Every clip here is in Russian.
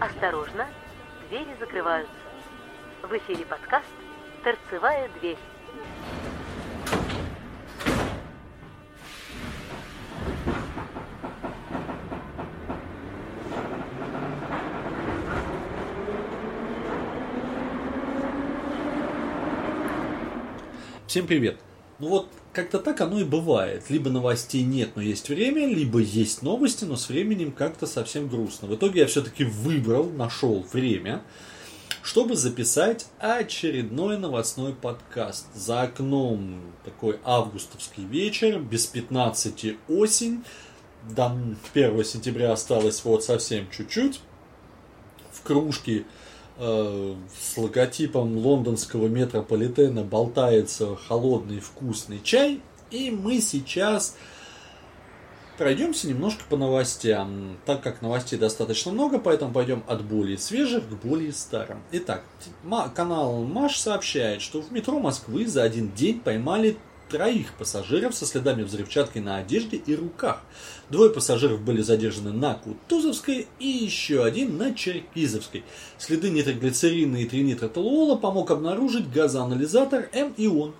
Осторожно, двери закрываются. В эфире подкаст «Торцевая дверь». Всем привет! Ну вот, как-то так оно и бывает. Либо новостей нет, но есть время, либо есть новости, но с временем как-то совсем грустно. В итоге я все-таки выбрал, нашел время, чтобы записать очередной новостной подкаст. За окном такой августовский вечер, без 15 осень. До 1 сентября осталось вот совсем чуть-чуть. В кружке Э, с логотипом лондонского метрополитена болтается холодный вкусный чай. И мы сейчас пройдемся немножко по новостям. Так как новостей достаточно много, поэтому пойдем от более свежих к более старым. Итак, канал Маш сообщает, что в метро Москвы за один день поймали троих пассажиров со следами взрывчатки на одежде и руках. Двое пассажиров были задержаны на Кутузовской и еще один на Черкизовской. Следы нитроглицерина и тринитротолуола помог обнаружить газоанализатор М-ион.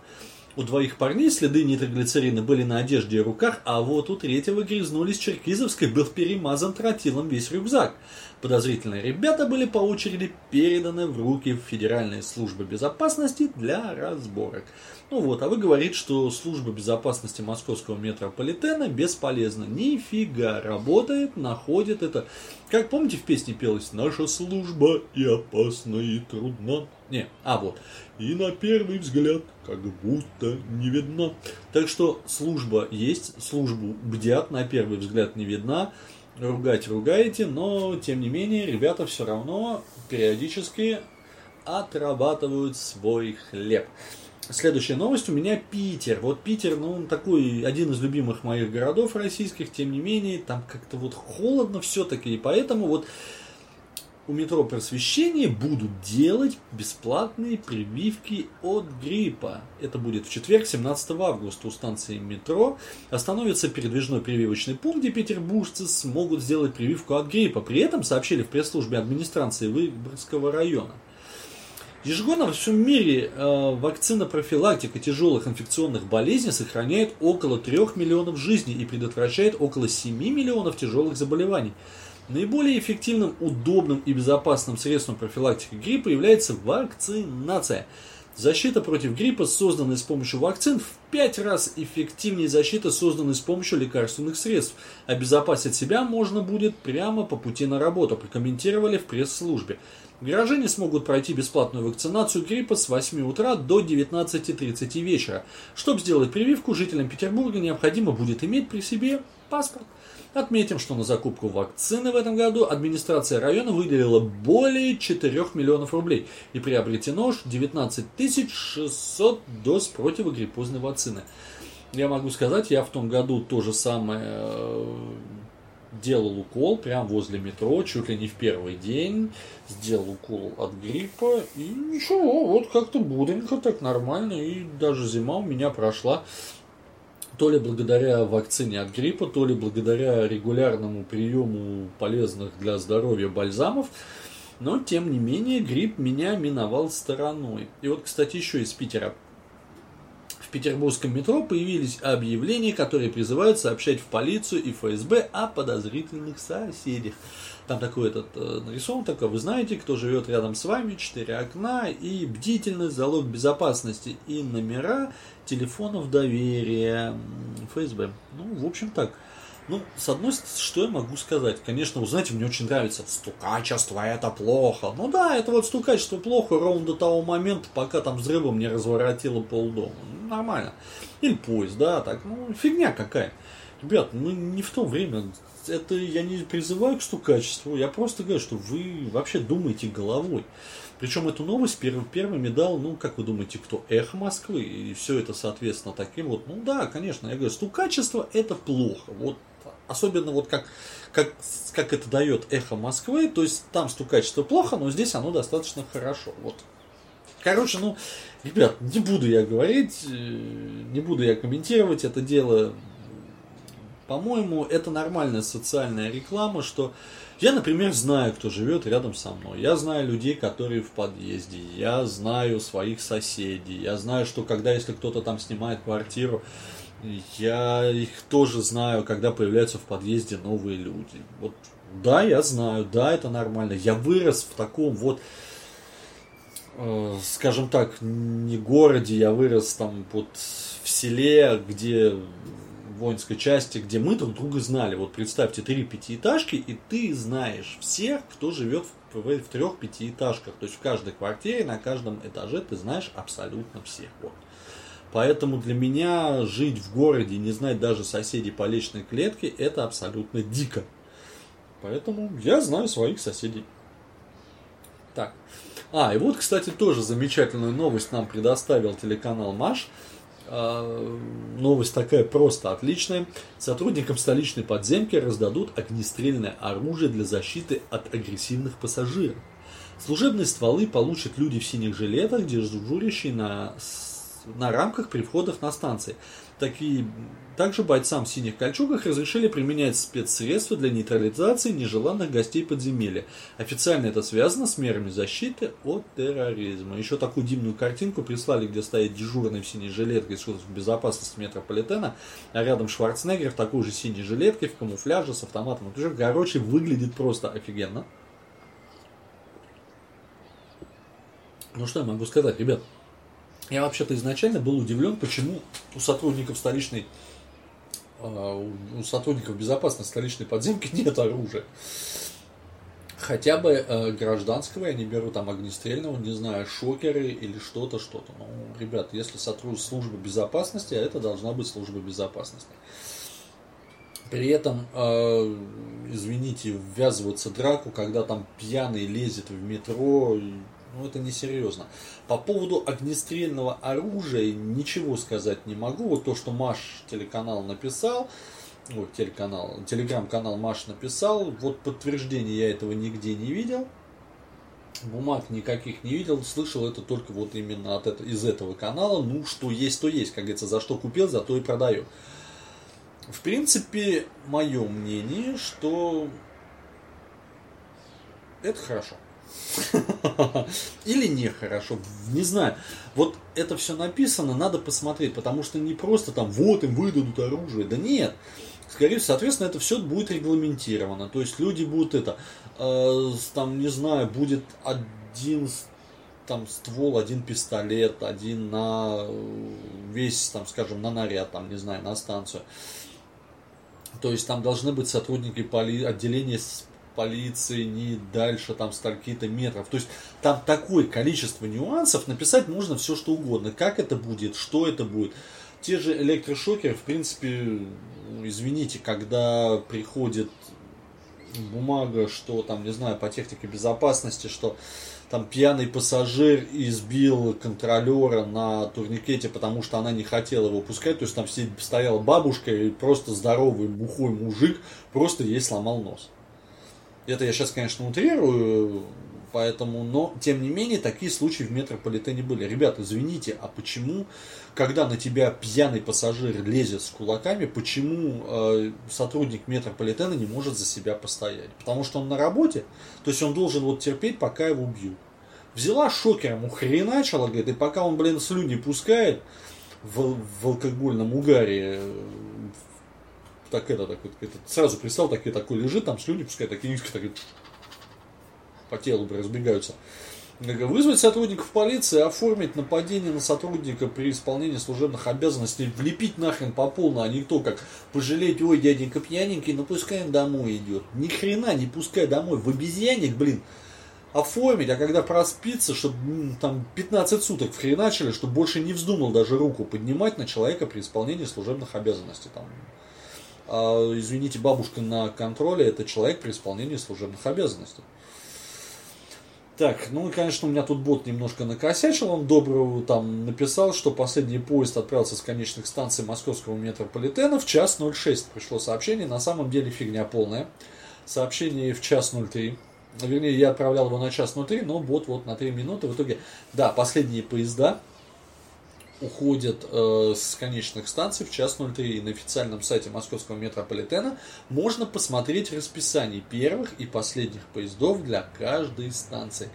У двоих парней следы нитроглицерина были на одежде и руках, а вот у третьего грязнулись Черкизовской был перемазан тротилом весь рюкзак. Подозрительные ребята были по очереди переданы в руки Федеральной службы безопасности для разборок. Ну вот, а вы говорите, что служба безопасности московского метрополитена бесполезна. Нифига, работает, находит это. Как помните в песне пелось «Наша служба и опасна, и трудна». Не, а вот. И на первый взгляд как будто не видна. Так что служба есть, службу бдят, на первый взгляд не видна ругать ругаете, но тем не менее ребята все равно периодически отрабатывают свой хлеб. Следующая новость у меня Питер. Вот Питер, ну, он такой один из любимых моих городов российских, тем не менее, там как-то вот холодно все-таки, и поэтому вот у метро просвещения будут делать бесплатные прививки от гриппа. Это будет в четверг, 17 августа у станции метро. Остановится передвижной прививочный пункт, где петербуржцы смогут сделать прививку от гриппа. При этом сообщили в пресс-службе администрации Выборгского района. Ежегодно во всем мире э, вакцина профилактика тяжелых инфекционных болезней сохраняет около 3 миллионов жизней и предотвращает около 7 миллионов тяжелых заболеваний. Наиболее эффективным, удобным и безопасным средством профилактики гриппа является вакцинация. Защита против гриппа, созданная с помощью вакцин, в пять раз эффективнее защиты, созданной с помощью лекарственных средств. Обезопасить себя можно будет прямо по пути на работу, прокомментировали в пресс-службе. Горожане смогут пройти бесплатную вакцинацию гриппа с 8 утра до 19.30 вечера. Чтобы сделать прививку, жителям Петербурга необходимо будет иметь при себе паспорт. Отметим, что на закупку вакцины в этом году администрация района выделила более 4 миллионов рублей и приобретено 19 600 доз противогриппозной вакцины. Я могу сказать, я в том году то же самое э, делал укол прямо возле метро, чуть ли не в первый день. Сделал укол от гриппа. И ничего, вот как-то бодренько, так нормально. И даже зима у меня прошла то ли благодаря вакцине от гриппа, то ли благодаря регулярному приему полезных для здоровья бальзамов, но тем не менее грипп меня миновал стороной. И вот, кстати, еще из Питера. В петербургском метро появились объявления, которые призывают сообщать в полицию и ФСБ о подозрительных соседях. Там такой этот э, нарисован, такой, вы знаете, кто живет рядом с вами, четыре окна и бдительность, залог безопасности и номера телефонов доверия ФСБ. Ну, в общем так. Ну, с одной стороны, что я могу сказать? Конечно, вы знаете, мне очень нравится стукачество, это плохо. Ну да, это вот стукачество плохо ровно до того момента, пока там взрывом не разворотило полдома. Ну, нормально. Или поезд, да, так, ну, фигня какая. Ребят, ну не в то время. Это я не призываю к стукачеству, я просто говорю, что вы вообще думаете головой. Причем эту новость первым, первыми дал, ну, как вы думаете, кто? Эхо Москвы. И все это, соответственно, таким вот. Ну да, конечно, я говорю, стукачество это плохо. Вот особенно вот как, как, как это дает эхо Москвы, то есть там стукачество плохо, но здесь оно достаточно хорошо. Вот. Короче, ну, ребят, не буду я говорить, э, не буду я комментировать это дело По-моему, это нормальная социальная реклама, что я, например, знаю, кто живет рядом со мной. Я знаю людей, которые в подъезде. Я знаю своих соседей. Я знаю, что когда, если кто-то там снимает квартиру, я их тоже знаю, когда появляются в подъезде новые люди. Вот, да, я знаю, да, это нормально. Я вырос в таком вот, э, скажем так, не городе, я вырос там вот в селе, где воинской части, где мы друг друга знали. Вот представьте, три пятиэтажки, и ты знаешь всех, кто живет в, в, в трех пятиэтажках. То есть в каждой квартире, на каждом этаже ты знаешь абсолютно всех. Вот. Поэтому для меня жить в городе, не знать даже соседей по личной клетке, это абсолютно дико. Поэтому я знаю своих соседей. Так. А, и вот, кстати, тоже замечательную новость нам предоставил телеканал Маш. А, новость такая просто отличная. Сотрудникам столичной подземки раздадут огнестрельное оружие для защиты от агрессивных пассажиров. Служебные стволы получат люди в синих жилетах, дежурящие на на рамках при входах на станции. Такие, также бойцам в синих кольчугах разрешили применять спецсредства для нейтрализации нежеланных гостей подземелья. Официально это связано с мерами защиты от терроризма. Еще такую дивную картинку прислали, где стоит дежурный в синей жилетке из службы безопасности метрополитена, а рядом Шварценеггер в такой же синей жилетке, в камуфляже, с автоматом. Короче, выглядит просто офигенно. Ну что я могу сказать, ребят? Я вообще-то изначально был удивлен, почему у сотрудников столичной а, у сотрудников безопасности столичной подземки нет оружия. Хотя бы э, гражданского я не беру там огнестрельного, не знаю, шокеры или что-то, что-то. Ну, ребят, если сотрудник службы безопасности, а это должна быть служба безопасности. При этом, э, извините, ввязываться в драку, когда там пьяный лезет в метро, ну это несерьезно. По поводу огнестрельного оружия ничего сказать не могу. Вот то, что Маш телеканал написал, вот телеканал, телеграм-канал Маш написал, вот подтверждения я этого нигде не видел. Бумаг никаких не видел, слышал это только вот именно от это, из этого канала. Ну, что есть, то есть, как говорится, за что купил, за то и продаю. В принципе, мое мнение, что это хорошо. Или нехорошо, не знаю. Вот это все написано, надо посмотреть, потому что не просто там вот им выдадут оружие, да нет. Скорее, всего, соответственно, это все будет регламентировано. То есть люди будут это, э, там, не знаю, будет один там ствол, один пистолет, один на весь, там, скажем, на наряд, там, не знаю, на станцию. То есть там должны быть сотрудники поли... отделения полиции, не дальше там стольки-то метров. То есть там такое количество нюансов, написать можно все что угодно. Как это будет, что это будет. Те же электрошокеры, в принципе, извините, когда приходит бумага, что там, не знаю, по технике безопасности, что там пьяный пассажир избил контролера на турникете, потому что она не хотела его пускать. То есть там стояла бабушка и просто здоровый бухой мужик просто ей сломал нос. Это я сейчас, конечно, утрирую, поэтому, но, тем не менее, такие случаи в метрополитене были. Ребята, извините, а почему, когда на тебя пьяный пассажир лезет с кулаками, почему э, сотрудник метрополитена не может за себя постоять? Потому что он на работе, то есть он должен вот терпеть, пока его убьют. Взяла шокером, ухреначила, говорит, и пока он, блин, слюни пускает в, в алкогольном угаре, так это, так это, сразу представил, так, такой лежит, там слюни пускает, такие низкие, так, по телу разбегаются. Вызвать сотрудников полиции, оформить нападение на сотрудника при исполнении служебных обязанностей, влепить нахрен по полной, а не то, как пожалеть, ой, дяденька пьяненький, ну пускай он домой идет. Ни хрена не пускай домой, в обезьянник, блин, оформить, а когда проспится, чтобы там 15 суток вхреначили, чтобы больше не вздумал даже руку поднимать на человека при исполнении служебных обязанностей. Там, извините, бабушка на контроле, это человек при исполнении служебных обязанностей. Так, ну и, конечно, у меня тут бот немножко накосячил. Он доброго там написал, что последний поезд отправился с конечных станций московского метрополитена в час 06. Пришло сообщение, на самом деле фигня полная. Сообщение в час 03. Вернее, я отправлял его на час 03, но бот вот на 3 минуты. В итоге, да, последние поезда уходят э, с конечных станций в час 03. И на официальном сайте московского метрополитена можно посмотреть расписание первых и последних поездов для каждой станции.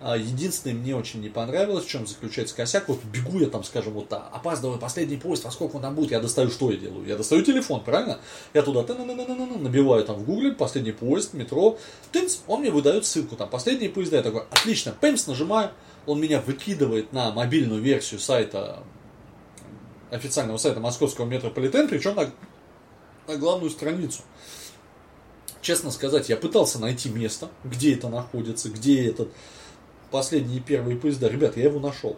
А, единственное, мне очень не понравилось, в чем заключается косяк. Вот бегу я там, скажем, вот а, опаздываю последний поезд, во сколько он там будет, я достаю, что я делаю? Я достаю телефон, правильно? Я туда набиваю там в гугле последний поезд, метро, тынц, он мне выдает ссылку, там последние поезда, я такой, отлично, пэмс, нажимаю, он меня выкидывает на мобильную версию сайта, официального сайта московского метрополитена, причем на, на главную страницу. Честно сказать, я пытался найти место, где это находится, где этот последние первые поезда. Ребят, я его нашел.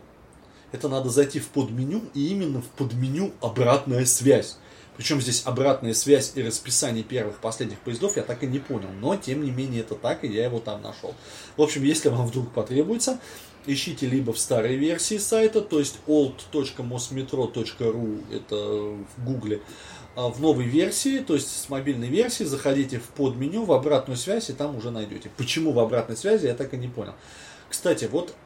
Это надо зайти в подменю, и именно в подменю обратная связь. Причем здесь обратная связь и расписание первых последних поездов я так и не понял. Но, тем не менее, это так, и я его там нашел. В общем, если вам вдруг потребуется, ищите либо в старой версии сайта, то есть old.mosmetro.ru, это в гугле, а в новой версии, то есть с мобильной версии, заходите в подменю, в обратную связь, и там уже найдете. Почему в обратной связи, я так и не понял. Кстати, вот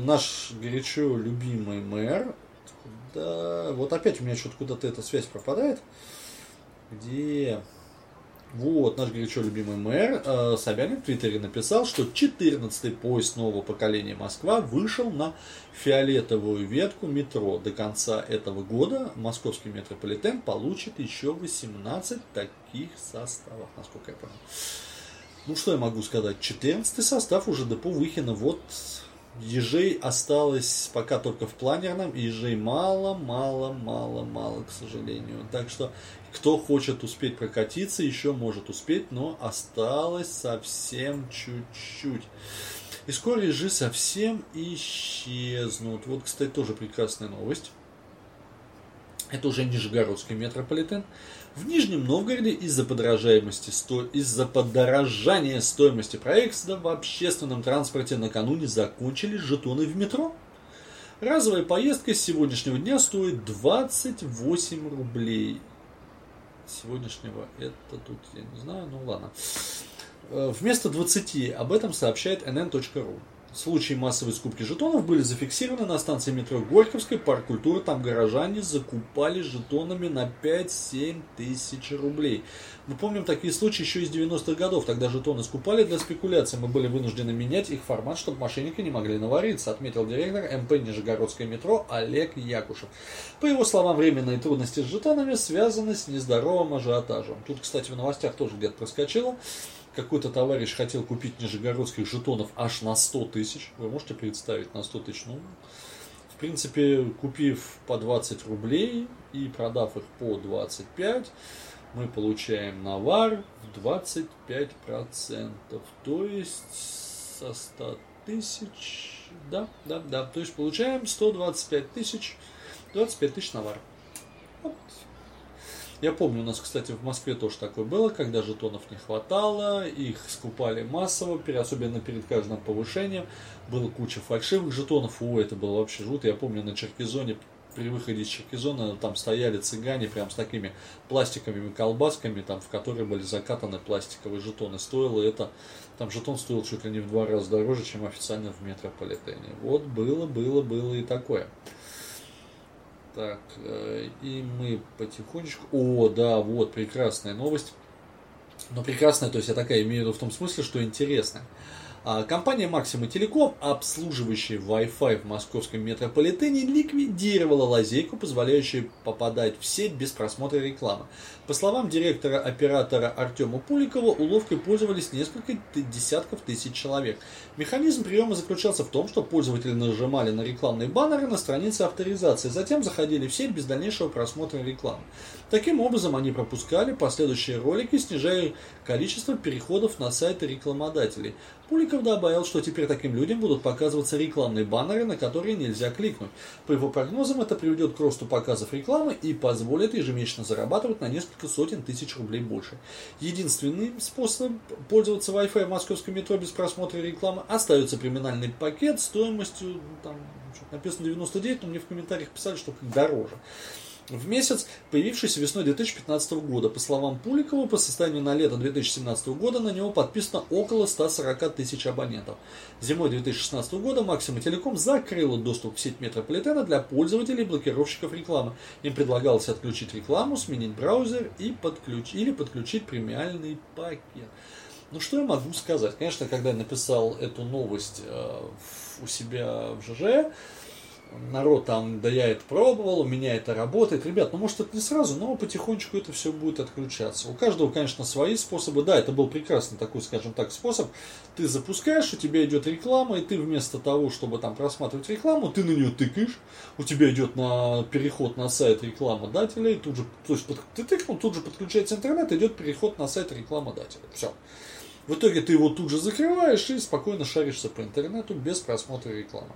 наш горячо любимый мэр, да, вот опять у меня что-то куда-то эта связь пропадает. Где? Вот, наш горячо любимый мэр э, Собянин в Твиттере написал, что 14-й поезд нового поколения Москва вышел на фиолетовую ветку метро. До конца этого года московский метрополитен получит еще 18 таких составов, насколько я понял. Ну, что я могу сказать? 14 состав уже депо Выхина. Вот ежей осталось пока только в планерном. Ежей мало, мало, мало, мало, к сожалению. Так что кто хочет успеть прокатиться, еще может успеть, но осталось совсем чуть-чуть. И скоро ежи совсем исчезнут. Вот, кстати, тоже прекрасная новость. Это уже Нижегородский метрополитен. В Нижнем Новгороде из-за подорожаемости, сто... из-за подорожания стоимости проекта в общественном транспорте накануне закончились жетоны в метро. Разовая поездка с сегодняшнего дня стоит 28 рублей сегодняшнего, это тут, я не знаю, ну ладно. Э, вместо 20 об этом сообщает nn.ru. Случаи массовой скупки жетонов были зафиксированы на станции метро Горьковской, парк культуры. Там горожане закупали жетонами на 5-7 тысяч рублей. Мы помним такие случаи еще из 90-х годов. Тогда жетоны скупали для спекуляции. Мы были вынуждены менять их формат, чтобы мошенники не могли навариться, отметил директор МП Нижегородское метро Олег Якушев. По его словам, временные трудности с жетонами связаны с нездоровым ажиотажем. Тут, кстати, в новостях тоже где-то проскочило какой-то товарищ хотел купить нижегородских жетонов аж на 100 тысяч. Вы можете представить на 100 тысяч? Ну, в принципе, купив по 20 рублей и продав их по 25, мы получаем навар в 25%. То есть со 100 тысяч, да, да, да, то есть получаем 125 тысяч, 25 тысяч навар. Вот я помню, у нас, кстати, в Москве тоже такое было, когда жетонов не хватало, их скупали массово, особенно перед каждым повышением. Было куча фальшивых жетонов, о, это было вообще жутко. Я помню, на Черкизоне при выходе из Черкизона там стояли цыгане прям с такими пластиковыми колбасками, там, в которые были закатаны пластиковые жетоны. Стоило это, там жетон стоил чуть ли не в два раза дороже, чем официально в метрополитене. Вот было, было, было и такое. Так, э, и мы потихонечку... О, да, вот, прекрасная новость. Но прекрасная, то есть я такая имею в виду в том смысле, что интересная. А, компания Maxima Telecom, обслуживающая Wi-Fi в московском метрополитене, ликвидировала лазейку, позволяющую попадать в сеть без просмотра рекламы. По словам директора оператора Артема Пуликова, уловкой пользовались несколько десятков тысяч человек. Механизм приема заключался в том, что пользователи нажимали на рекламные баннеры на странице авторизации, затем заходили в сеть без дальнейшего просмотра рекламы. Таким образом, они пропускали последующие ролики, снижая количество переходов на сайты рекламодателей. Пуликов добавил, что теперь таким людям будут показываться рекламные баннеры, на которые нельзя кликнуть. По его прогнозам, это приведет к росту показов рекламы и позволит ежемесячно зарабатывать на несколько сотен тысяч рублей больше. Единственный способ пользоваться Wi-Fi в московском метро без просмотра рекламы остается криминальный пакет стоимостью, там, написано 99, но мне в комментариях писали, что дороже. В месяц, появившийся весной 2015 года. По словам Пуликова, по состоянию на лето 2017 года на него подписано около 140 тысяч абонентов. Зимой 2016 года Максима Телеком закрыла доступ к сети метрополитена для пользователей блокировщиков рекламы. Им предлагалось отключить рекламу, сменить браузер и подключ... или подключить премиальный пакет. Ну что я могу сказать? Конечно, когда я написал эту новость э, у себя в ЖЖ, народ там, да я это пробовал, у меня это работает. Ребят, ну может это не сразу, но потихонечку это все будет отключаться. У каждого, конечно, свои способы. Да, это был прекрасный такой, скажем так, способ. Ты запускаешь, у тебя идет реклама, и ты вместо того, чтобы там просматривать рекламу, ты на нее тыкаешь, у тебя идет на переход на сайт рекламодателя, и тут же, то есть ты тыкнул, тут же подключается интернет, идет переход на сайт рекламодателя. Все. В итоге ты его тут же закрываешь и спокойно шаришься по интернету без просмотра рекламы.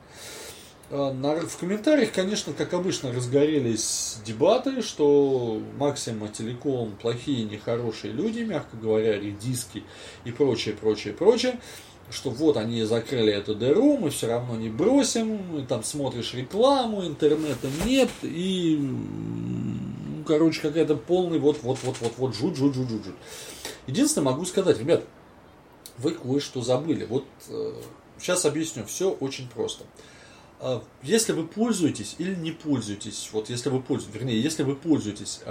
А, в комментариях, конечно, как обычно, разгорелись дебаты, что Максима Телеком плохие, нехорошие люди, мягко говоря, редиски и прочее, прочее, прочее. Что вот они закрыли эту дыру, мы все равно не бросим, и там смотришь рекламу, интернета нет, и, ну, короче, какая-то полный вот-вот-вот-вот-вот жуть, жуть, жуть, жуть, жуть. Единственное, могу сказать, ребят, вы кое-что забыли. Вот э, сейчас объясню, все очень просто. Если вы пользуетесь или не пользуетесь, вот если вы пользуетесь, вернее, если вы пользуетесь э,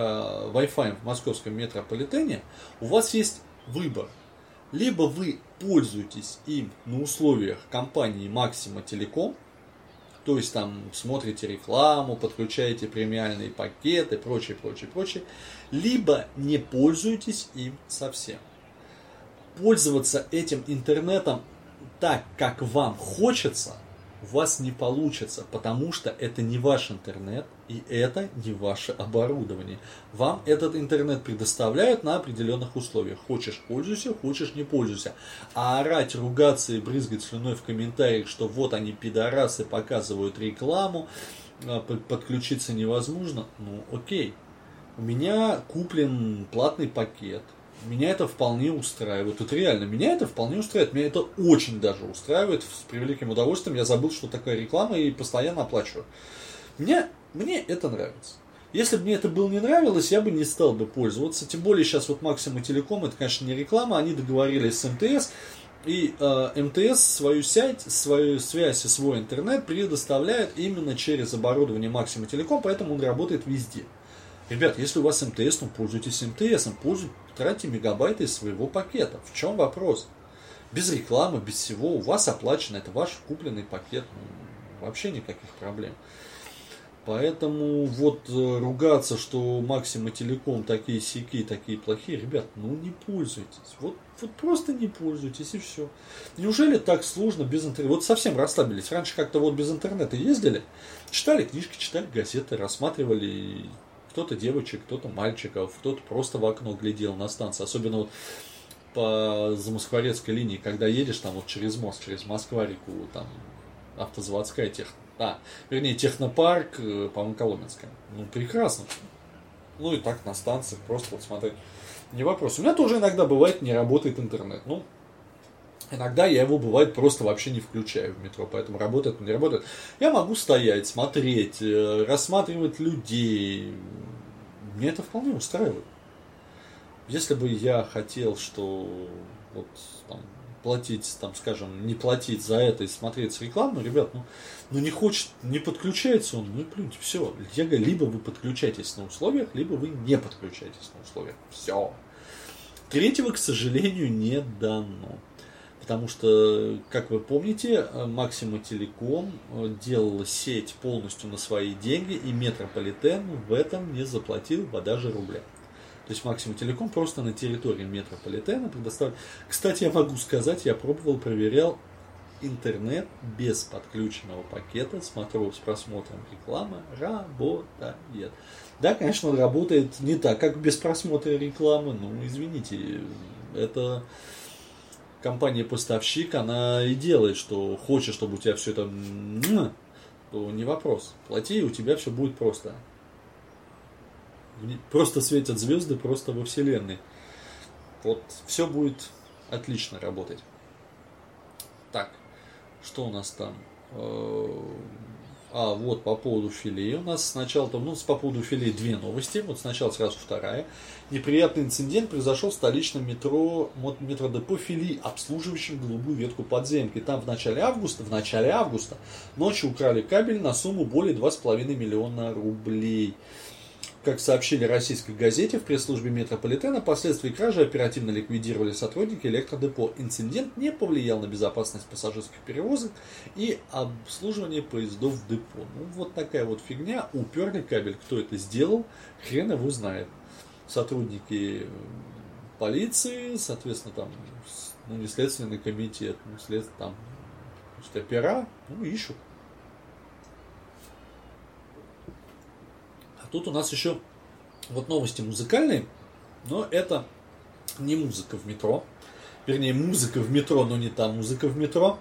Wi-Fi в московском метрополитене, у вас есть выбор. Либо вы пользуетесь им на условиях компании Maxima Telecom, то есть там смотрите рекламу, подключаете премиальные пакеты, прочее, прочее, прочее, либо не пользуетесь им совсем. Пользоваться этим интернетом так, как вам хочется – у вас не получится, потому что это не ваш интернет и это не ваше оборудование. Вам этот интернет предоставляют на определенных условиях. Хочешь пользуйся, хочешь не пользуйся. А орать, ругаться и брызгать слюной в комментариях, что вот они пидорасы показывают рекламу, а, подключиться невозможно, ну окей. У меня куплен платный пакет, меня это вполне устраивает. Тут реально, меня это вполне устраивает. Меня это очень даже устраивает. С превеликим удовольствием я забыл, что такая реклама и постоянно оплачиваю. Мне, мне это нравится. Если бы мне это было не нравилось, я бы не стал бы пользоваться. Тем более сейчас вот Максима Телеком, это, конечно, не реклама, они договорились с МТС. И э, МТС свою сеть, свою связь и свой интернет предоставляет именно через оборудование Максима Телеком, поэтому он работает везде. Ребят, если у вас МТС, ну пользуйтесь МТС, пользуйтесь, тратьте мегабайты из своего пакета. В чем вопрос? Без рекламы, без всего, у вас оплачено, это ваш купленный пакет, ну, вообще никаких проблем. Поэтому вот э, ругаться, что Максима Телеком такие сики, такие плохие, ребят, ну не пользуйтесь. Вот, вот просто не пользуйтесь и все. Неужели так сложно без интернета? Вот совсем расслабились. Раньше как-то вот без интернета ездили, читали книжки, читали газеты, рассматривали кто-то девочек, кто-то мальчиков, кто-то просто в окно глядел на станции. Особенно вот по Замоскворецкой линии, когда едешь там вот через мост, через Москва-реку, там автозаводская тех... А, вернее, технопарк, э, по-моему, Коломенская. Ну, прекрасно. Ну и так на станциях просто вот смотреть. Не вопрос. У меня тоже иногда бывает не работает интернет. Ну, Иногда я его, бывает, просто вообще не включаю в метро, поэтому работает, не работает. Я могу стоять, смотреть, э, рассматривать людей. Мне это вполне устраивает. Если бы я хотел, что вот там, платить, там, скажем, не платить за это и смотреть рекламу, ребят, ну, ну не хочет, не подключается он, ну и плюньте, все. Я говорю, либо вы подключаетесь на условиях, либо вы не подключаетесь на условиях. Все. Третьего, к сожалению, не дано. Потому что, как вы помните, Максима Телеком э, делала сеть полностью на свои деньги, и Метрополитен в этом не заплатил бы даже рубля. То есть Максима Телеком просто на территории Метрополитена предоставил. Кстати, я могу сказать, я пробовал, проверял интернет без подключенного пакета, смотрел с просмотром рекламы, работает. Да, конечно, он работает не так, как без просмотра рекламы, но извините, это компания-поставщик, она и делает, что хочет, чтобы у тебя все это, то не вопрос. Плати, и у тебя все будет просто. Просто светят звезды, просто во Вселенной. Вот все будет отлично работать. Так, что у нас там? А вот по поводу филей у нас сначала там, ну, по поводу филей две новости. Вот сначала сразу вторая. Неприятный инцидент произошел в столичном метро, метродепо фили, обслуживающем голубую ветку подземки. Там в начале августа, в начале августа ночью украли кабель на сумму более 2,5 миллиона рублей. Как сообщили российской газете, в пресс-службе метрополитена последствия кражи оперативно ликвидировали сотрудники электродепо. Инцидент не повлиял на безопасность пассажирских перевозок и обслуживание поездов в депо. Ну, вот такая вот фигня. Уперли кабель. Кто это сделал, хрен его знает. Сотрудники полиции, соответственно, там, ну, не следственный комитет, ну, след, там, опера, ну, ищут. Тут у нас еще вот новости музыкальные, но это не музыка в метро. Вернее, музыка в метро, но не та музыка в метро.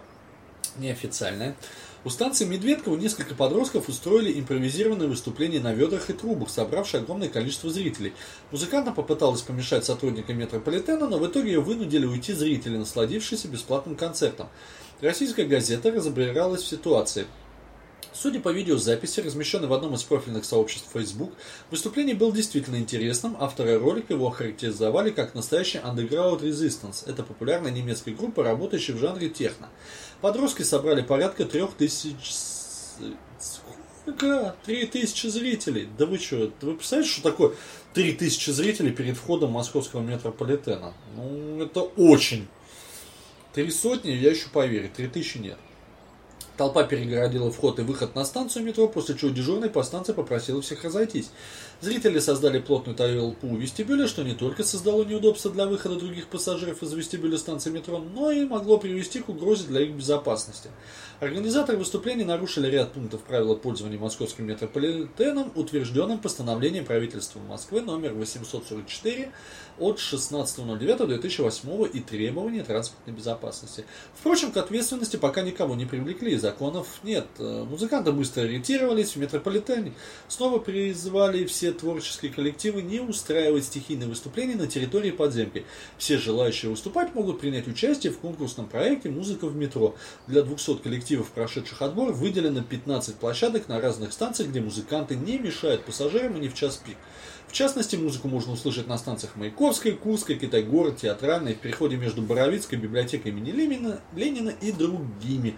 Неофициальная. У станции Медведково несколько подростков устроили импровизированное выступление на ведрах и трубах, собравшее огромное количество зрителей. Музыканта попыталась помешать сотрудникам метрополитена, но в итоге ее вынудили уйти зрители, насладившиеся бесплатным концертом. Российская газета разобралась в ситуации. Судя по видеозаписи, размещенной в одном из профильных сообществ Facebook, выступление было действительно интересным. Авторы ролика его охарактеризовали как настоящий Underground Resistance. Это популярная немецкая группа, работающая в жанре техно. Подростки собрали порядка трех тысяч... Сколько? Три тысячи зрителей. Да вы что, вы представляете, что такое три тысячи зрителей перед входом московского метрополитена? Ну, это очень. Три сотни, я еще поверю, три тысячи нет. Толпа перегородила вход и выход на станцию метро, после чего дежурный по станции попросил всех разойтись. Зрители создали плотную толпу у вестибюля, что не только создало неудобства для выхода других пассажиров из вестибюля станции метро, но и могло привести к угрозе для их безопасности. Организаторы выступления нарушили ряд пунктов правила пользования московским метрополитеном, утвержденным постановлением правительства Москвы номер 844 от 16.09.2008 и требования транспортной безопасности. Впрочем, к ответственности пока никого не привлекли, законов нет. Музыканты быстро ориентировались в метрополитене, снова призвали все творческие коллективы не устраивать стихийные выступления на территории подземки. Все желающие выступать могут принять участие в конкурсном проекте «Музыка в метро». Для 200 коллективов, прошедших отбор, выделено 15 площадок на разных станциях, где музыканты не мешают пассажирам и не в час пик. В частности, музыку можно услышать на станциях Маяковской, Курской, Китай-город, Театральной, в переходе между Боровицкой библиотекой имени Ленина, Ленина и другими.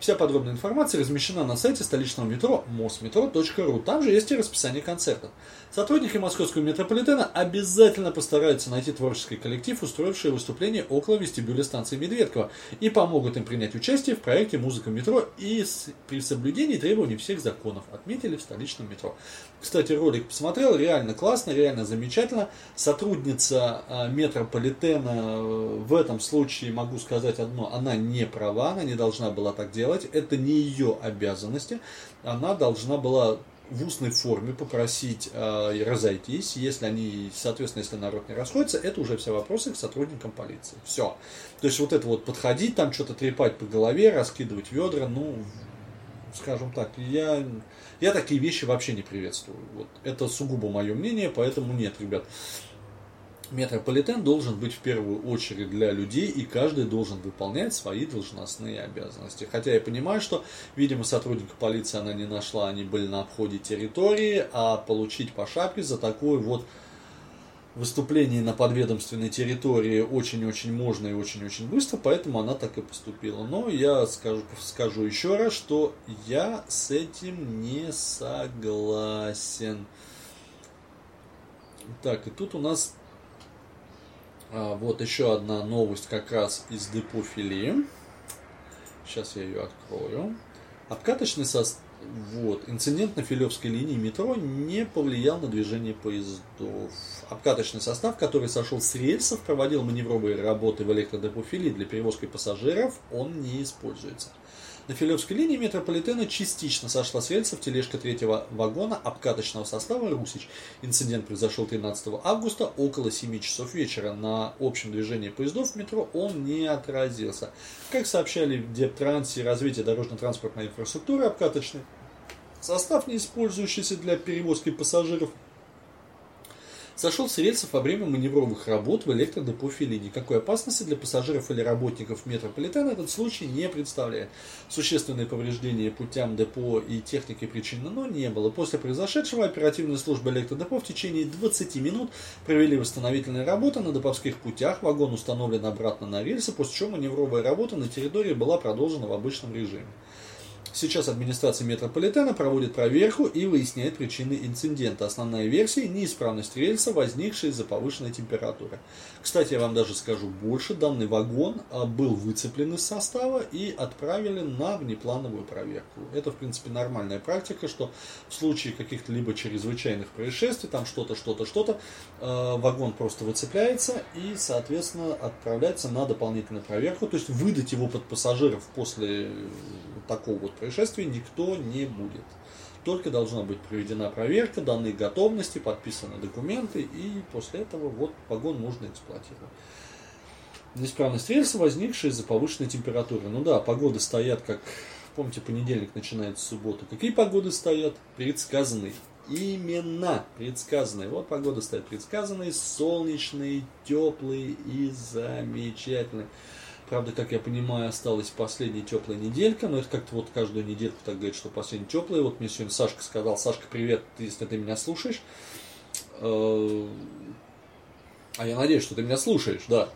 Вся подробная информация размещена на сайте столичного метро mosmetro.ru. Там же есть и расписание концертов. Сотрудники московского метрополитена обязательно постараются найти творческий коллектив, устроивший выступление около вестибюля станции Медведково, и помогут им принять участие в проекте «Музыка метро» и с, при соблюдении требований всех законов, отметили в столичном метро. Кстати, ролик посмотрел, реально классно, реально замечательно. Сотрудница э, метрополитена э, в этом случае, могу сказать одно, она не права, она не должна была так делать, это не ее обязанности, она должна была в устной форме попросить э, разойтись, если они, соответственно, если народ не расходится, это уже все вопросы к сотрудникам полиции. Все. То есть вот это вот подходить, там что-то трепать по голове, раскидывать ведра, ну, скажем так, я, я такие вещи вообще не приветствую. Вот. Это сугубо мое мнение, поэтому нет, ребят. Метрополитен должен быть в первую очередь для людей, и каждый должен выполнять свои должностные обязанности. Хотя я понимаю, что, видимо, сотрудника полиции она не нашла, они были на обходе территории, а получить по шапке за такое вот выступление на подведомственной территории очень-очень можно и очень-очень быстро, поэтому она так и поступила. Но я скажу, скажу еще раз, что я с этим не согласен. Так, и тут у нас вот еще одна новость как раз из депо. Сейчас я ее открою. Обкаточный состав вот. Инцидент на Филевской линии метро не повлиял на движение поездов. Обкаточный состав, который сошел с рельсов, проводил маневровые работы в электродепофилии для перевозки пассажиров, он не используется. На Филевской линии метрополитена частично сошла с рельсов тележка третьего вагона обкаточного состава «Русич». Инцидент произошел 13 августа около 7 часов вечера. На общем движении поездов в метро он не отразился. Как сообщали в Дептрансе развитие дорожно-транспортной инфраструктуры обкаточный состав, не использующийся для перевозки пассажиров, сошел с рельсов во время маневровых работ в электродепо Фили. Никакой опасности для пассажиров или работников метрополитена этот случай не представляет. Существенные повреждения путям депо и техники причинено не было. После произошедшего оперативная служба электродепо в течение 20 минут провели восстановительные работы на деповских путях. Вагон установлен обратно на рельсы, после чего маневровая работа на территории была продолжена в обычном режиме. Сейчас администрация метрополитена проводит проверку и выясняет причины инцидента. Основная версия – неисправность рельса, возникшая из-за повышенной температуры. Кстати, я вам даже скажу больше. Данный вагон а, был выцеплен из состава и отправили на внеплановую проверку. Это, в принципе, нормальная практика, что в случае каких-то либо чрезвычайных происшествий, там что-то, что-то, что-то, а, вагон просто выцепляется и, соответственно, отправляется на дополнительную проверку. То есть выдать его под пассажиров после такого вот происшествия никто не будет. Только должна быть проведена проверка данной готовности, подписаны документы, и после этого вот вагон можно эксплуатировать. Неисправность рельса, возникшая из-за повышенной температуры. Ну да, погоды стоят, как, помните, понедельник начинается суббота. Какие погоды стоят? Предсказанные. Именно предсказанные. Вот погода стоит предсказанные, солнечные, теплые и замечательные. Правда, как я понимаю, осталась последняя теплая неделька, но это как-то вот каждую недельку так говорит, что последняя теплая. Вот мне сегодня Сашка сказал, Сашка, привет, если ты меня слушаешь. Э, а я надеюсь, что ты меня слушаешь, да.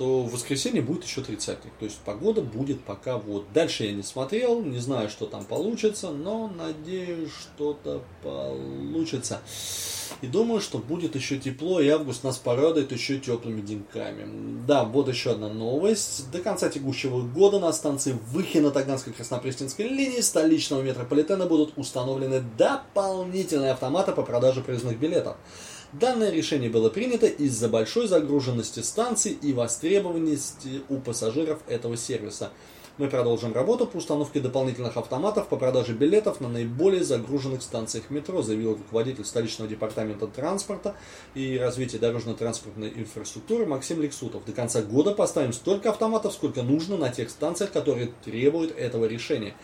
Что в воскресенье будет еще 30 То есть погода будет пока вот. Дальше я не смотрел, не знаю, что там получится, но надеюсь, что-то получится. И думаю, что будет еще тепло, и август нас порадует еще теплыми деньками. Да, вот еще одна новость. До конца текущего года на станции Выхина Таганской Краснопресненской линии столичного метрополитена будут установлены дополнительные автоматы по продаже проездных билетов. Данное решение было принято из-за большой загруженности станций и востребованности у пассажиров этого сервиса – мы продолжим работу по установке дополнительных автоматов по продаже билетов на наиболее загруженных станциях метро, заявил руководитель столичного департамента транспорта и развития дорожно-транспортной инфраструктуры Максим Лексутов. До конца года поставим столько автоматов, сколько нужно на тех станциях, которые требуют этого решения.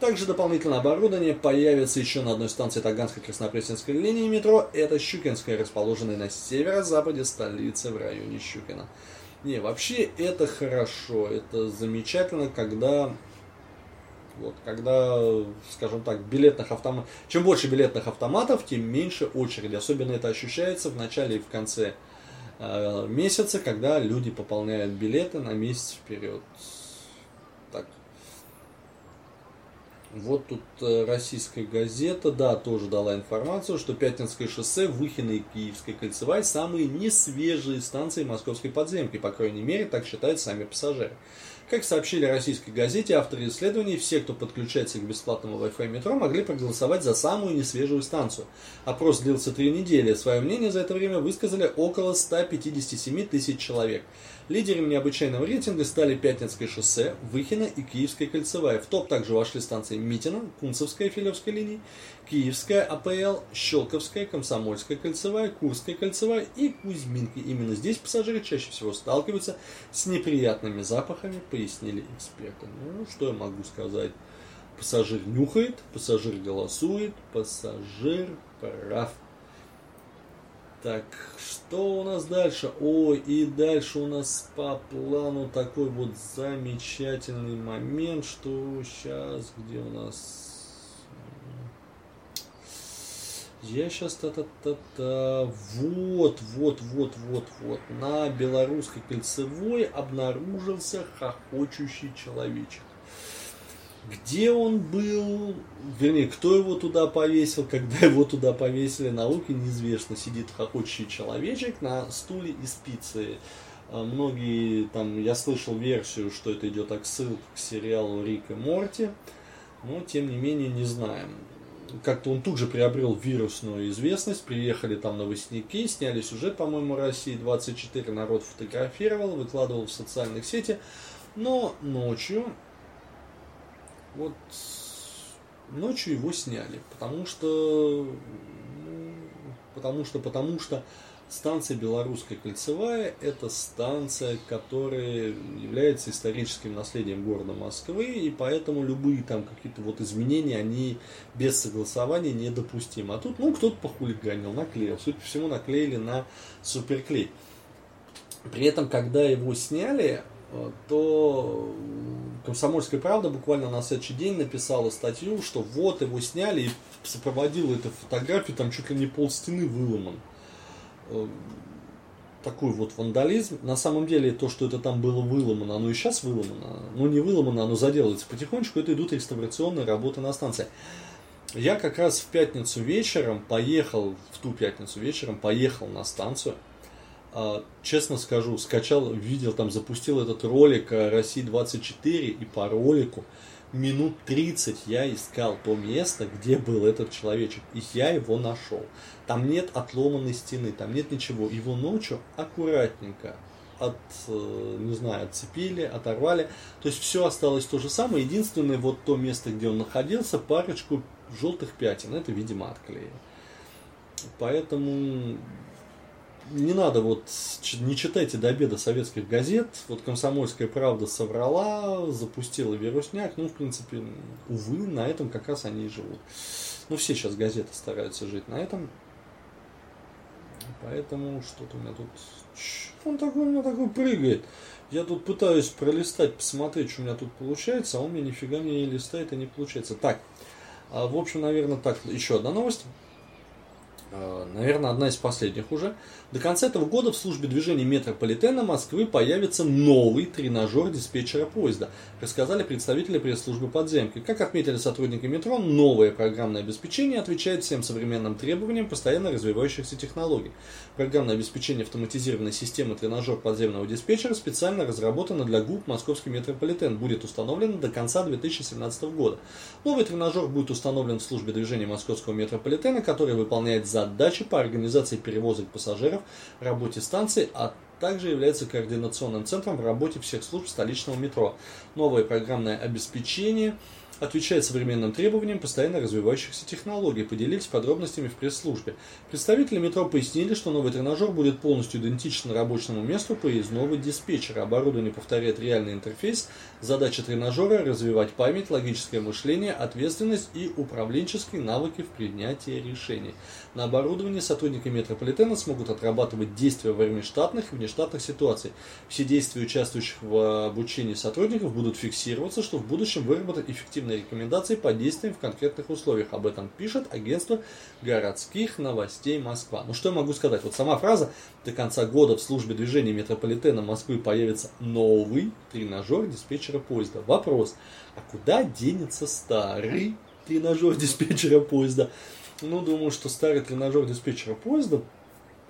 Также дополнительное оборудование появится еще на одной станции Таганской Краснопресненской линии метро. Это Щукинская, расположенная на северо-западе столицы в районе Щукина. Не, вообще это хорошо, это замечательно, когда вот, когда, скажем так, билетных автоматов, чем больше билетных автоматов, тем меньше очереди. Особенно это ощущается в начале и в конце э, месяца, когда люди пополняют билеты на месяц вперед. Вот тут э, российская газета, да, тоже дала информацию, что Пятницкое шоссе, Выхино и Киевская кольцевая самые несвежие станции московской подземки, по крайней мере, так считают сами пассажиры. Как сообщили российской газете, авторы исследований, все, кто подключается к бесплатному Wi-Fi метро, могли проголосовать за самую несвежую станцию. Опрос длился три недели. Свое мнение за это время высказали около 157 тысяч человек. Лидерами необычайного рейтинга стали Пятницкое шоссе, Выхино и Киевская кольцевая. В топ также вошли станции Митина, Кунцевская Филевская линии, Киевская АПЛ, Щелковская, Комсомольская кольцевая, Курская кольцевая и Кузьминки. Именно здесь пассажиры чаще всего сталкиваются с неприятными запахами, пояснили эксперты. Ну, что я могу сказать? Пассажир нюхает, пассажир голосует, пассажир прав. Так, что у нас дальше? Ой, и дальше у нас по плану такой вот замечательный момент, что сейчас, где у нас... Я сейчас та-та-та-та... Вот, вот, вот, вот, вот. На белорусской кольцевой обнаружился хохочущий человечек. Где он был, вернее, кто его туда повесил, когда его туда повесили, науке неизвестно. Сидит хохочущий человечек на стуле из пиццы. А многие, там, я слышал версию, что это идет отсылка к сериалу Рик и Морти, но, тем не менее, не знаем. Как-то он тут же приобрел вирусную известность, приехали там новостники, сняли сюжет, по-моему, России 24, народ фотографировал, выкладывал в социальных сетях, но ночью вот ночью его сняли, потому что, потому что, потому что Станция Белорусская кольцевая – это станция, которая является историческим наследием города Москвы, и поэтому любые там какие-то вот изменения, они без согласования недопустимы. А тут, ну, кто-то похулиганил, наклеил. Судя по всему, наклеили на суперклей. При этом, когда его сняли, э, то Комсомольская правда буквально на следующий день написала статью, что вот его сняли и сопроводила эту фотографию, там чуть ли не пол стены выломан. Э, такой вот вандализм. На самом деле, то, что это там было выломано, оно и сейчас выломано. Ну, не выломано, оно заделывается потихонечку. Это идут реставрационные работы на станции. Я как раз в пятницу вечером поехал, в ту пятницу вечером поехал на станцию. А, честно скажу, скачал, видел, там запустил этот ролик России 24 и по ролику минут 30 я искал то место, где был этот человечек, и я его нашел. Там нет отломанной стены, там нет ничего. Его ночью аккуратненько от, э, не знаю, отцепили, оторвали. То есть все осталось то же самое. Единственное, вот то место, где он находился, парочку желтых пятен. Это, видимо, отклеили. Поэтому не надо вот, не читайте до обеда советских газет. Вот «Комсомольская правда» соврала, запустила вирусняк. Ну, в принципе, увы, на этом как раз они и живут. Ну, все сейчас газеты стараются жить на этом. Поэтому что-то у меня тут... Он такой у меня такой прыгает. Я тут пытаюсь пролистать, посмотреть, что у меня тут получается, а он мне нифига не листает и не получается. Так, а, в общем, наверное, так, еще одна новость. А, наверное, одна из последних уже. До конца этого года в службе движения метрополитена Москвы появится новый тренажер диспетчера поезда, рассказали представители пресс-службы подземки. Как отметили сотрудники метро, новое программное обеспечение отвечает всем современным требованиям постоянно развивающихся технологий. Программное обеспечение автоматизированной системы тренажер подземного диспетчера специально разработано для ГУП Московский метрополитен, будет установлен до конца 2017 года. Новый тренажер будет установлен в службе движения Московского метрополитена, который выполняет задачи по организации перевозок пассажиров работе станции, а также является координационным центром в работе всех служб столичного метро. Новое программное обеспечение – отвечает современным требованиям постоянно развивающихся технологий, поделились подробностями в пресс-службе. Представители метро пояснили, что новый тренажер будет полностью идентичен рабочему месту поездного диспетчера. Оборудование повторяет реальный интерфейс. Задача тренажера – развивать память, логическое мышление, ответственность и управленческие навыки в принятии решений. На оборудовании сотрудники метрополитена смогут отрабатывать действия во время штатных и внештатных ситуаций. Все действия участвующих в обучении сотрудников будут фиксироваться, что в будущем выработать эффективный оперативные рекомендации по действиям в конкретных условиях. Об этом пишет агентство городских новостей Москва. Ну что я могу сказать? Вот сама фраза «До конца года в службе движения метрополитена Москвы появится новый тренажер диспетчера поезда». Вопрос, а куда денется старый тренажер диспетчера поезда? Ну, думаю, что старый тренажер диспетчера поезда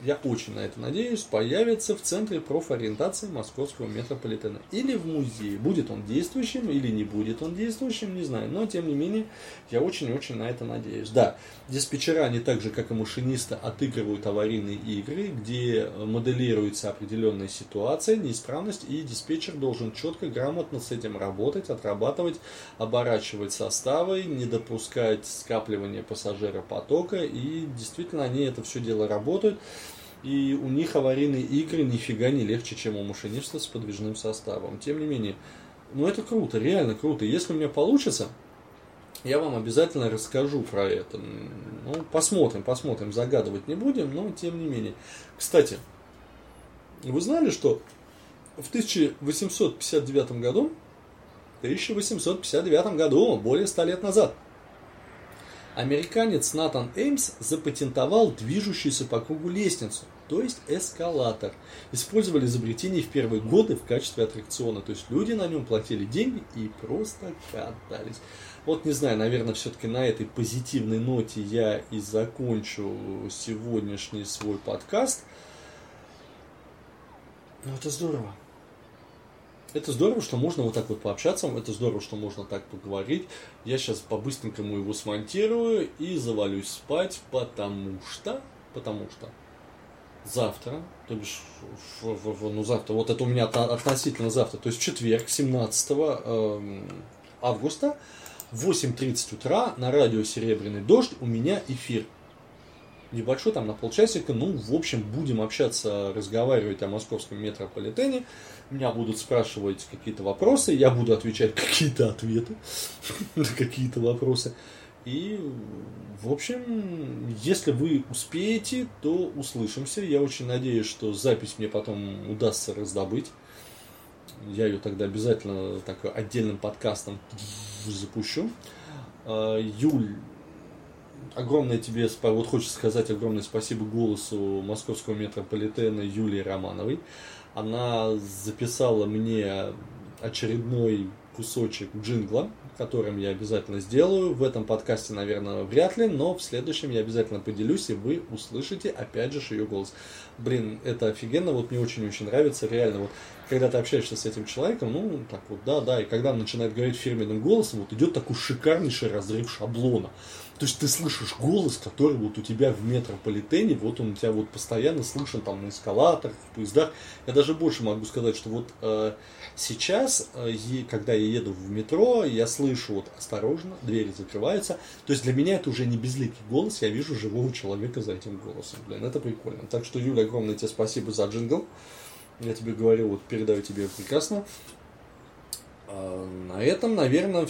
я очень на это надеюсь, появится в Центре профориентации Московского метрополитена. Или в музее. Будет он действующим или не будет он действующим, не знаю. Но, тем не менее, я очень-очень на это надеюсь. Да, диспетчера, они так же, как и машинисты, отыгрывают аварийные игры, где моделируется определенная ситуация, неисправность, и диспетчер должен четко, грамотно с этим работать, отрабатывать, оборачивать составы, не допускать скапливания пассажиропотока, и действительно они это все дело работают. И у них аварийные игры нифига не легче, чем у машиниста с подвижным составом. Тем не менее, ну это круто, реально круто. Если у меня получится, я вам обязательно расскажу про это. Ну, посмотрим, посмотрим, загадывать не будем, но тем не менее. Кстати, вы знали, что в 1859 году, 1859 году, более 100 лет назад, Американец Натан Эймс запатентовал движущуюся по кругу лестницу, то есть эскалатор. Использовали изобретение в первые годы в качестве аттракциона, то есть люди на нем платили деньги и просто катались. Вот не знаю, наверное, все-таки на этой позитивной ноте я и закончу сегодняшний свой подкаст. Ну, это здорово. Это здорово, что можно вот так вот пообщаться, это здорово, что можно так поговорить. Я сейчас по-быстренькому его смонтирую и завалюсь спать, потому что, потому что завтра, то бишь, ну завтра, вот это у меня относительно завтра, то есть четверг, 17 э, августа, в 8.30 утра на радио «Серебряный дождь» у меня эфир. Небольшой, там на полчасика. Ну, в общем, будем общаться, разговаривать о московском метрополитене. Меня будут спрашивать какие-то вопросы, я буду отвечать какие-то ответы на какие-то вопросы. И, в общем, если вы успеете, то услышимся. Я очень надеюсь, что запись мне потом удастся раздобыть. Я ее тогда обязательно так отдельным подкастом запущу. А, Юль, огромное тебе, вот хочется сказать огромное спасибо голосу московского метрополитена Юлии Романовой. Она записала мне очередной кусочек джингла, которым я обязательно сделаю. В этом подкасте, наверное, вряд ли, но в следующем я обязательно поделюсь, и вы услышите, опять же, ее голос. Блин, это офигенно, вот мне очень-очень нравится, реально, вот, когда ты общаешься с этим человеком, ну, так вот, да, да, и когда он начинает говорить фирменным голосом, вот идет такой шикарнейший разрыв шаблона. То есть ты слышишь голос, который вот у тебя в метрополитене, вот он у тебя вот постоянно слышен там на эскалаторах, в поездах. Я даже больше могу сказать, что вот э, сейчас, э, когда я еду в метро, я слышу вот осторожно, двери закрываются. То есть для меня это уже не безликий голос, я вижу живого человека за этим голосом. Блин, это прикольно. Так что, Юля, огромное тебе спасибо за джингл. Я тебе говорю, вот передаю тебе прекрасно. А, на этом, наверное,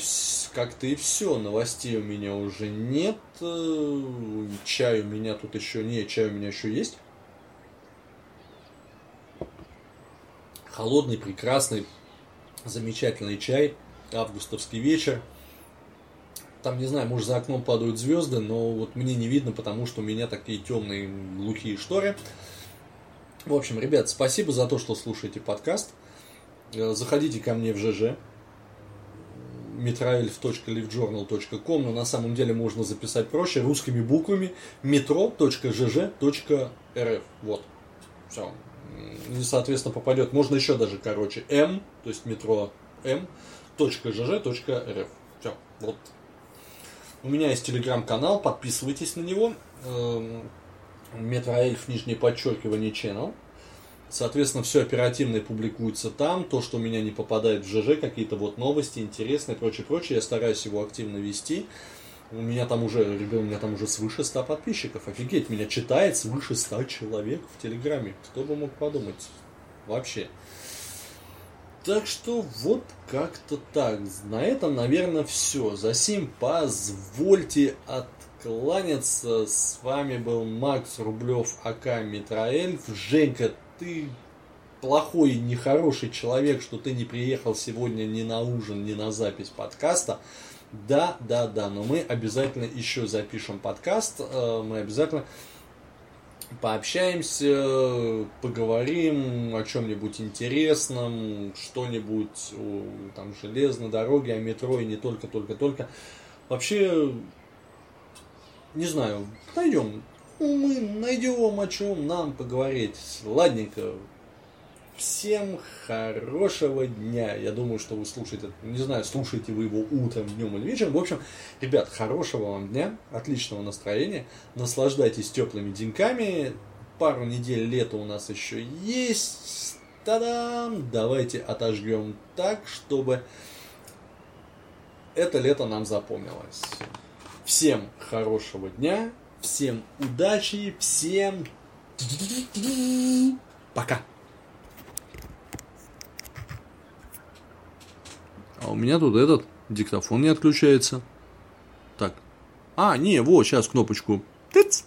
как-то и все. Новостей у меня уже нет. Э, чай у меня тут еще не, чай у меня еще есть. Холодный, прекрасный, замечательный чай. Августовский вечер. Там, не знаю, может, за окном падают звезды, но вот мне не видно, потому что у меня такие темные, глухие шторы. В общем, ребят, спасибо за то, что слушаете подкаст. Э, заходите ко мне в ЖЖ metroelf.livejournal.com, но на самом деле можно записать проще русскими буквами metro.gg.rf. Вот. Все. И, соответственно, попадет, можно еще даже короче, m, то есть метро m, .gg.rf. Все. Вот. У меня есть телеграм-канал, подписывайтесь на него. Метроэльф, нижнее подчеркивание, channel. Соответственно, все оперативно публикуется там. То, что у меня не попадает в ЖЖ, какие-то вот новости интересные, прочее, прочее, я стараюсь его активно вести. У меня там уже, ребят, у меня там уже свыше 100 подписчиков. Офигеть, меня читает свыше 100 человек в Телеграме. Кто бы мог подумать? Вообще. Так что вот как-то так. На этом, наверное, все. За сим позвольте откланяться. С вами был Макс Рублев, АК Митроэльф. Женька, ты плохой нехороший человек, что ты не приехал сегодня ни на ужин, ни на запись подкаста. Да, да, да, но мы обязательно еще запишем подкаст, э, мы обязательно пообщаемся, поговорим о чем-нибудь интересном, что-нибудь о там, железной дороге, о метро и не только, только, только. Вообще, не знаю, найдем мы найдем о чем нам поговорить. Ладненько. Всем хорошего дня. Я думаю, что вы слушаете, не знаю, слушаете вы его утром, днем или вечером. В общем, ребят, хорошего вам дня, отличного настроения. Наслаждайтесь теплыми деньками. Пару недель лета у нас еще есть. Та-дам! Давайте отожгем так, чтобы это лето нам запомнилось. Всем хорошего дня. Всем удачи, всем пока. А у меня тут этот диктофон не отключается. Так. А, не, вот, сейчас кнопочку. Тыц.